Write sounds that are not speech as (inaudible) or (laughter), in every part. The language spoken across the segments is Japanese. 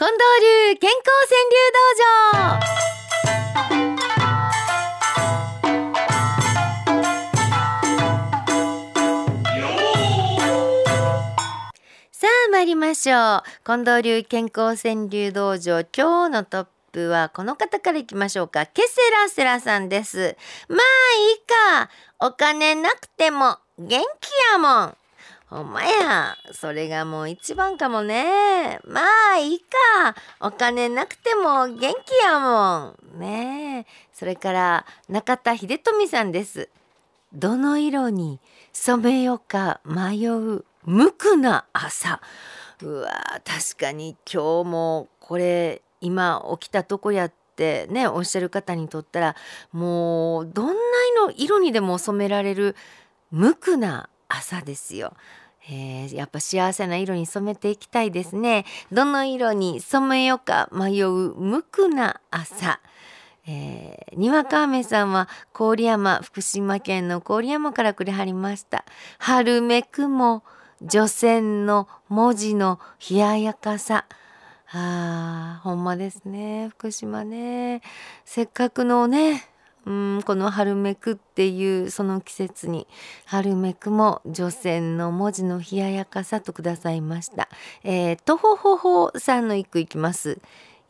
近藤流健康川柳道場さあ参りましょう近藤流健康川柳道場今日のトップはこの方からいきましょうかケセラセラさんですまあいいかお金なくても元気やもんほんまや。それがもう一番かもね。まあいいか。お金なくても元気やもん。ねそれから中田秀富さんです。どの色に染めようか迷う無垢な朝。うわ確かに今日もこれ今起きたとこやってねおっしゃる方にとったらもうどんな色色にでも染められる無垢な朝ですよ。えー、やっぱ幸せな色に染めていきたいですね。どの色に染めようか迷う無垢な朝。えー、にわか雨さんは郡山福島県の郡山からくれはりました。春めくも除染の文字の冷ややかさ。あーほんまですね福島ねせっかくのねうんこの春めくっていうその季節に春めくも除染の文字の冷ややかさとくださいました。えー、とほほほさんの一句いきます。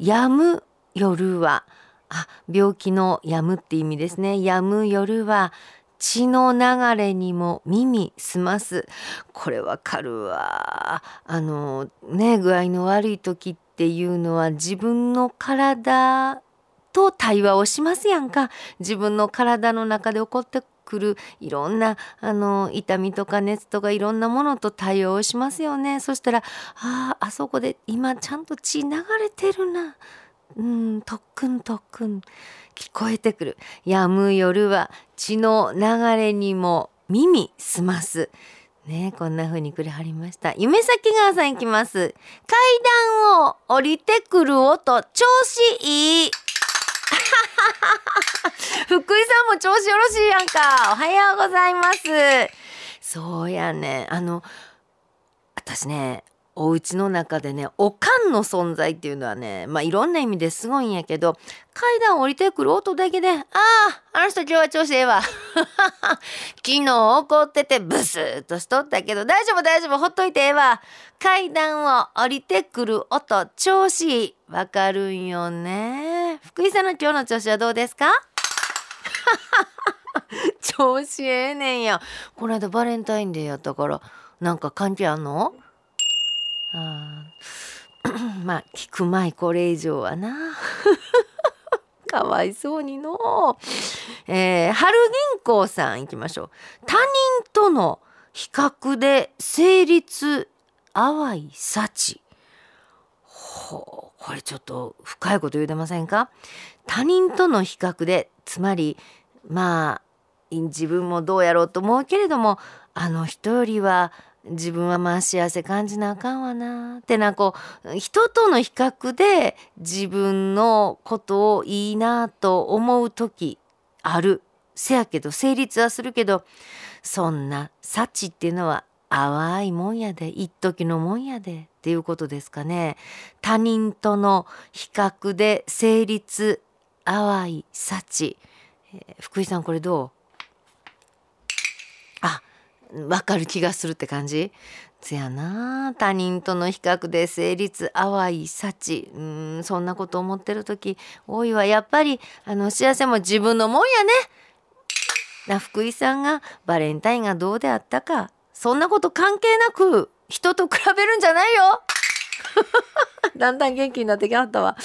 やむ夜はあ病気のやむって意味ですね。やむ夜は血の流れにも耳すます。これわかるわ。あのね具合の悪い時っていうのは自分の体と対話をしますやんか。自分の体の中で起こってくるいろんなあの痛みとか熱とかいろんなものと対応しますよね。そしたらあああそこで今ちゃんと血流れてるな。うん特訓特訓。聞こえてくる。やむ夜は血の流れにも耳すます。ねこんな風にくれはりました。夢咲川さんいきます。階段を降りてくる音調子いい。(laughs) 福井さんも調子よろしいやんか。おはようございます。そうやね。あの私ねお家の中でねおかんの存在っていうのはねまあいろんな意味ですごいんやけど階段降りてくる音だけで「あああの人今日は調子ええわ」(laughs) 昨日怒っててブスッとしとったけど大丈夫大丈夫ほっといてええわ。階段を降りてくる音調子いいわかるんよね。福井さんの今日の調子はどうですか？(laughs) 調子ええねんやこの間バレンタインデーやったからなんか関係あんの？あ (clears throat) まあ聞くまいこれ以上はな。(laughs) かわいそうにのえー、春銀行さん行きましょう。他人との比較で成立淡い幸。ほうこれちょっと深いこと言うてませんか？他人との比較でつまりまあ自分もどうやろうと思うけれどもあの人よりは自分はまあ幸せ感じなあかんわな。ってなこう人との比較で自分のことをいいなと思う時ある。せやけど成立はするけどそんな幸っていうのは淡いもんやで一時のもんやで。っていうことですかね。他人との比較で成立淡い幸、えー福井さんこれどう？わかる気がするって感じ？せやな他人との比較で成立淡い幸。うんそんなこと思ってる時多いわ。やっぱりあの幸せも自分のもんやね。な福井さんがバレンタインがどうであったか。そんなこと関係なく人と比べるんじゃないよ。(laughs) だんだん元気になってきはったわ。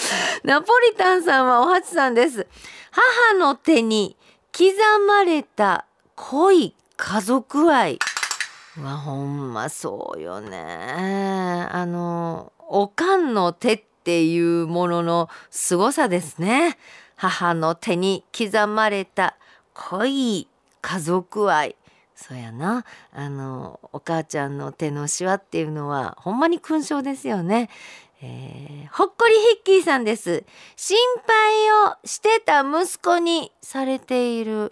ナポリタンさんはおはちさんです。母の手に刻まれた濃い家族愛。うわほんまそうよね。あのおかんの手っていうものの凄さですね。母の手に刻まれた濃い家族愛。そうやな。あのお母ちゃんの手のしわっていうのはほんまに勲章ですよね、えーほっこりヒッキーさんです。心配をしてた息子にされている。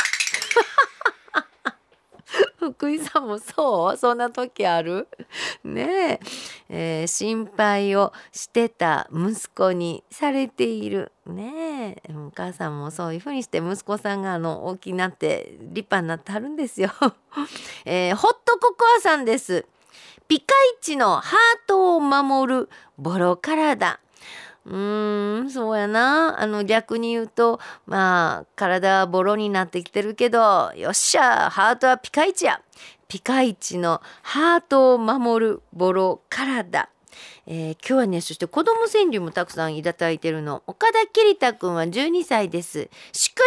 福井さんもそう？そんな時ある？ねえ。えー、心配をしてた息子にされている。ねえ。お母さんもそういうふうにして息子さんがあの大きになって立派になってはるんですよ、(laughs) えー、ホットココアさんです。ピカイチのハートを守るボロ体。うーんそうやな。あの逆に言うとまあ体はボロになってきてるけどよっしゃハートはピカイチや。ピカイチのハートを守るボロ体。えー、今日はねそして子供川柳もたくさんいただいてるの。岡田桐太くんは12歳です。宿題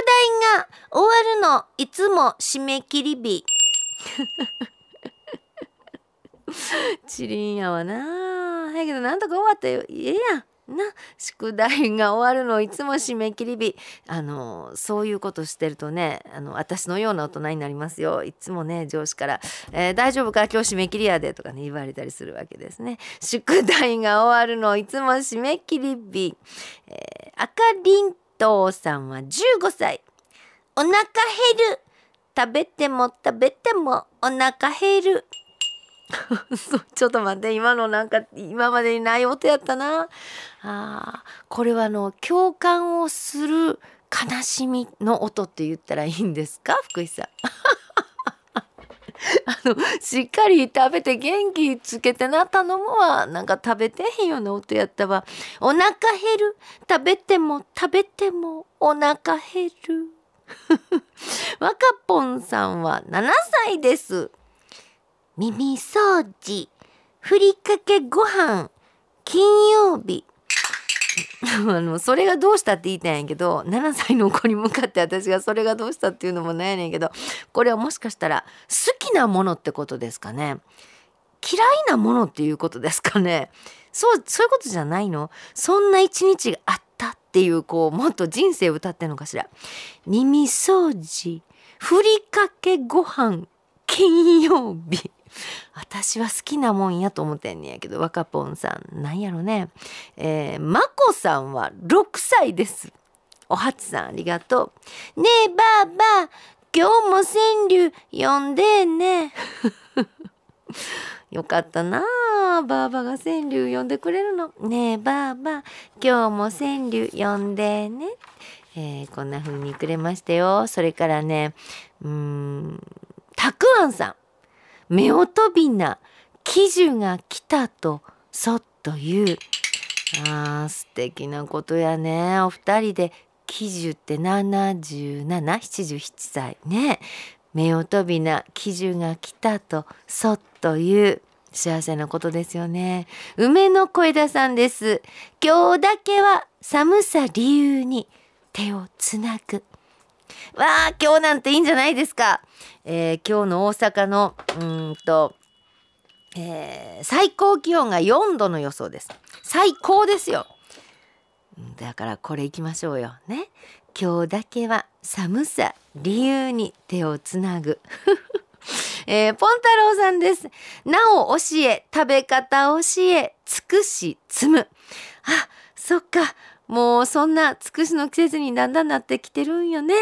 が終わるの。いつも締め切り日。(laughs) チリンやわな。やけどなんとか終わったよええやん。な宿題が終わるのいつも締め切り日。あのそういうことしてるとねあの私のような大人になりますよ。いつもね上司から「えー、大丈夫か？今日締め切りやで」とかね言われたりするわけですね。宿題が終わるのいつも締め切り日、えー、赤りんとうさんは15歳お腹減る。食べても食べてもお腹減る。ちょっと待って今のなんか今までにない音やったな。あこれはあの共感をする悲しみの音って言ったらいいんですか？(laughs) 福井さん。(laughs) あのしっかり食べて元気つけてな頼むわなんか食べてへんような音やったわ。お腹減る。食べても食べてもお腹減る。(laughs) 若ぽんさんは7歳です。耳掃除、ふりかけご飯、金曜日。(laughs) あのそれがどうしたって言いたいんやけど7歳の子に向かって私がそれがどうしたっていうのもないやねんけどこれはもしかしたら好きなものってことですかね。嫌いなものっていうことですかね。そうそういうことじゃないの。そんな一日があったっていうこうもっと人生歌ってんのかしら。耳掃除。ふりかけご飯。金曜日。私は好きなもんやと思ってんねやけど若ぽんさん。なんやろね。えー、まこさんは6歳です。おはつさんありがとう。ねえばあば今日も川柳読んでね。(laughs) よかったなあばあばが川柳読んでくれるの。ねえばあば今日も川柳読んでね。えー、こんな風にくれましたよ。それからねうんたくあんさん。夫婦びな喜寿が来たとそっと言う。あー素敵なことやね。お二人で喜寿って7777歳ね。夫婦びな喜寿が来たとそっと言う。幸せなことですよね。梅の小枝さんです。今日だけは寒さ理由に手をつなぐ。わあ今日なんていいんじゃないですか、えー、今日の大阪のうんと、えー、最高気温が4度の予想です最高ですよだからこれいきましょうよね今日だけは寒さ理由に手をつなぐ (laughs) えー、ポン太郎さんです。なお教え、食べ方教え、尽くし積む。あ、そっか。もうそんなつくしの季節にだんだんなってきてるんよね。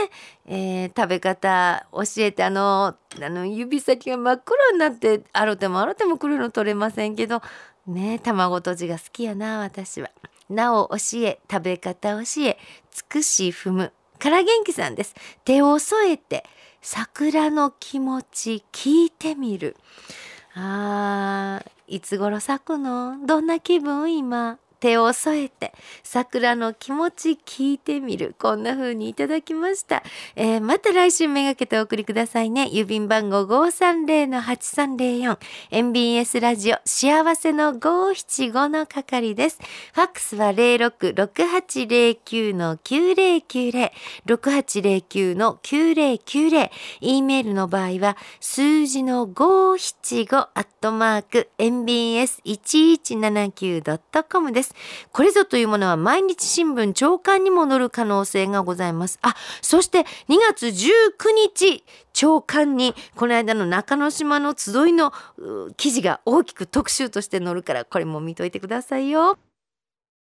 えー、食べ方教えてあのあの指先が真っ黒になってあろてもあろても黒いの取れませんけどね卵とじが好きやな私は。なお教え食べ方教えつくし踏むから元気さんです。手を添えて桜の気持ち聞いてみる。あーいつ頃咲くの？どんな気分今？手を添えて桜の気持ち聞いてみる。こんな風にいただきました、えー、また来週めがけてお送りくださいね。郵便番号530-8304 MBS ラジオ幸せの575の係です。ファックスは066809の9090 6809の9090 E メールの場合は数字の575アットマーク mbs1179.com です。これぞというものは毎日新聞朝刊にも載る可能性がございます。あ、そして2月19日、朝刊にこの間の中之島の集いの記事が大きく特集として載るからこれも見といてくださいよ。